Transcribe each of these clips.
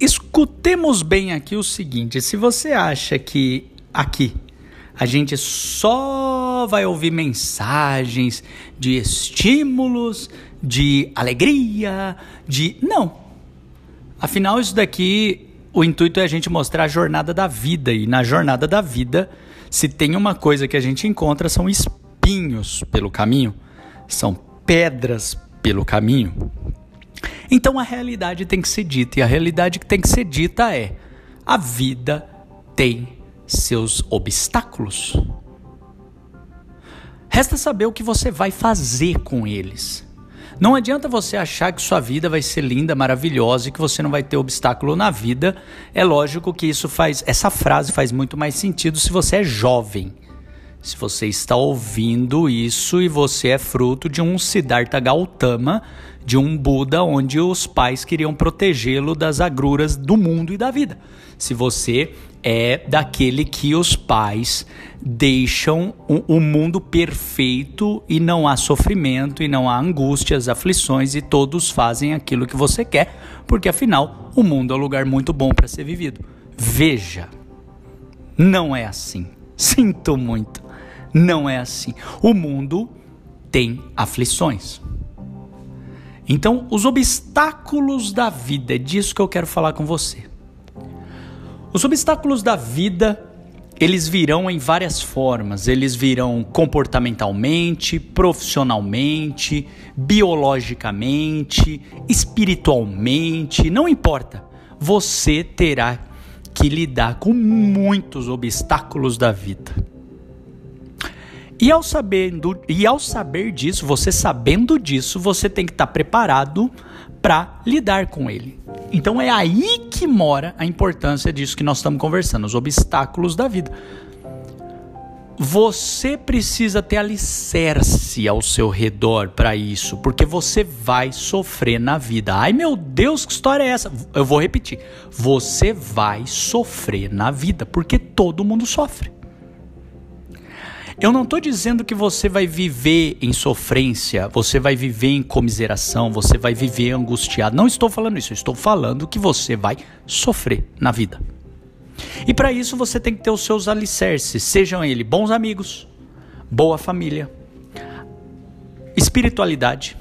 escutemos bem aqui o seguinte: se você acha que aqui a gente só vai ouvir mensagens de estímulos, de alegria, de. Não. Afinal, isso daqui, o intuito é a gente mostrar a jornada da vida. E na jornada da vida, se tem uma coisa que a gente encontra, são espinhos pelo caminho, são pedras pelo caminho. Então a realidade tem que ser dita, e a realidade que tem que ser dita é: a vida tem seus obstáculos. Resta saber o que você vai fazer com eles. Não adianta você achar que sua vida vai ser linda, maravilhosa e que você não vai ter obstáculo na vida. É lógico que isso faz, essa frase faz muito mais sentido se você é jovem. Se você está ouvindo isso e você é fruto de um Siddhartha Gautama, de um Buda onde os pais queriam protegê-lo das agruras do mundo e da vida. Se você é daquele que os pais deixam o, o, mundo perfeito e não há sofrimento e não há angústias, aflições e todos fazem aquilo que você quer, porque afinal o mundo é um lugar muito bom para ser vivido. Veja, não é assim. Sinto muito. Não é assim. O mundo tem aflições. Então, os obstáculos da vida, é disso que eu quero falar com você. Os obstáculos da vida, eles virão em várias formas. Eles virão comportamentalmente, profissionalmente, biologicamente, espiritualmente, não importa. Você terá que lidar com muitos obstáculos da vida. E ao, sabendo, e ao saber disso, você sabendo disso, você tem que estar preparado para lidar com ele. Então é aí que mora a importância disso que nós estamos conversando, os obstáculos da vida. Você precisa ter alicerce ao seu redor para isso, porque você vai sofrer na vida. Ai meu Deus, que história é essa? Eu vou repetir. Você vai sofrer na vida, porque todo mundo sofre. Eu não estou dizendo que você vai viver em sofrência, você vai viver em comiseração, você vai viver angustiado. Não estou falando isso, estou falando que você vai sofrer na vida. E para isso você tem que ter os seus alicerces, sejam eles bons amigos, boa família, espiritualidade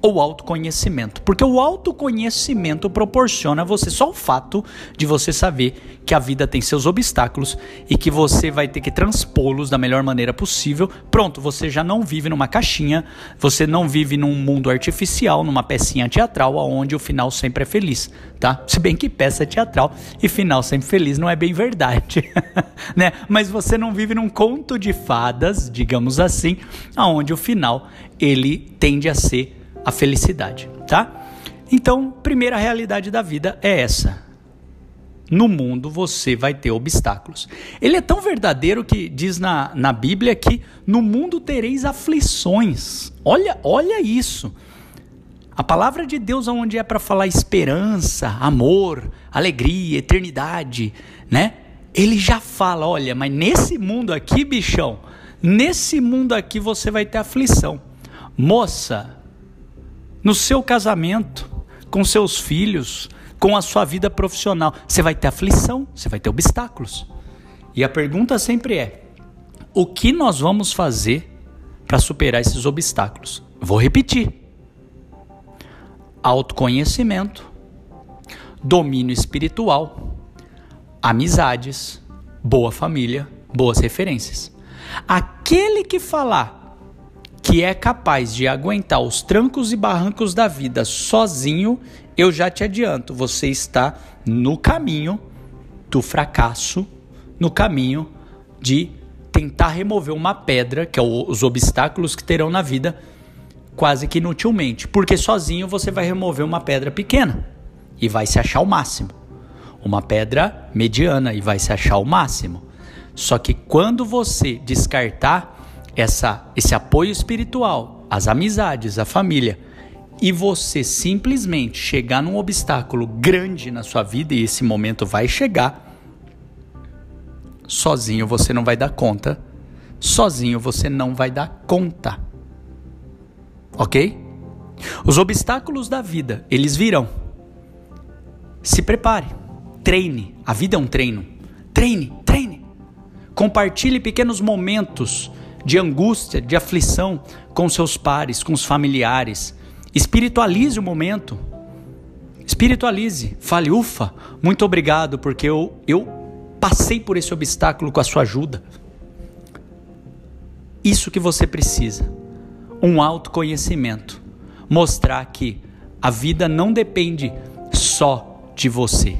ou autoconhecimento. Porque o autoconhecimento proporciona a você só o fato de você saber que a vida tem seus obstáculos e que você vai ter que transpô-los da melhor maneira possível. Pronto, você já não vive numa caixinha, você não vive num mundo artificial, numa pecinha teatral onde o final sempre é feliz, tá? Se bem que peça teatral e final sempre feliz não é bem verdade, né? Mas você não vive num conto de fadas, digamos assim, aonde o final ele tende a ser a felicidade, tá? Então, primeira realidade da vida é essa. No mundo você vai ter obstáculos. Ele é tão verdadeiro que diz na, na Bíblia que no mundo tereis aflições. Olha, olha isso. A palavra de Deus, onde é para falar esperança, amor, alegria, eternidade, né? Ele já fala: olha, mas nesse mundo aqui, bichão, nesse mundo aqui você vai ter aflição. Moça, no seu casamento, com seus filhos, com a sua vida profissional. Você vai ter aflição, você vai ter obstáculos. E a pergunta sempre é: o que nós vamos fazer para superar esses obstáculos? Vou repetir: autoconhecimento, domínio espiritual, amizades, boa família, boas referências. Aquele que falar que é capaz de aguentar os trancos e barrancos da vida sozinho, eu já te adianto, você está no caminho do fracasso, no caminho de tentar remover uma pedra, que é os obstáculos que terão na vida, quase que inutilmente, porque sozinho você vai remover uma pedra pequena e vai se achar o máximo. Uma pedra mediana e vai se achar o máximo. Só que quando você descartar essa, esse apoio espiritual, as amizades, a família, e você simplesmente chegar num obstáculo grande na sua vida, e esse momento vai chegar, sozinho você não vai dar conta, sozinho você não vai dar conta. Ok? Os obstáculos da vida, eles virão. se prepare, treine. A vida é um treino. Treine, treine. Compartilhe pequenos momentos de angústia, de aflição com seus pares, com os familiares. Espiritualize o momento. Espiritualize. Fale, ufa, muito obrigado, porque eu, eu passei por esse obstáculo com a sua ajuda. Isso que você precisa. Um autoconhecimento. Mostrar que a vida não depende só de você.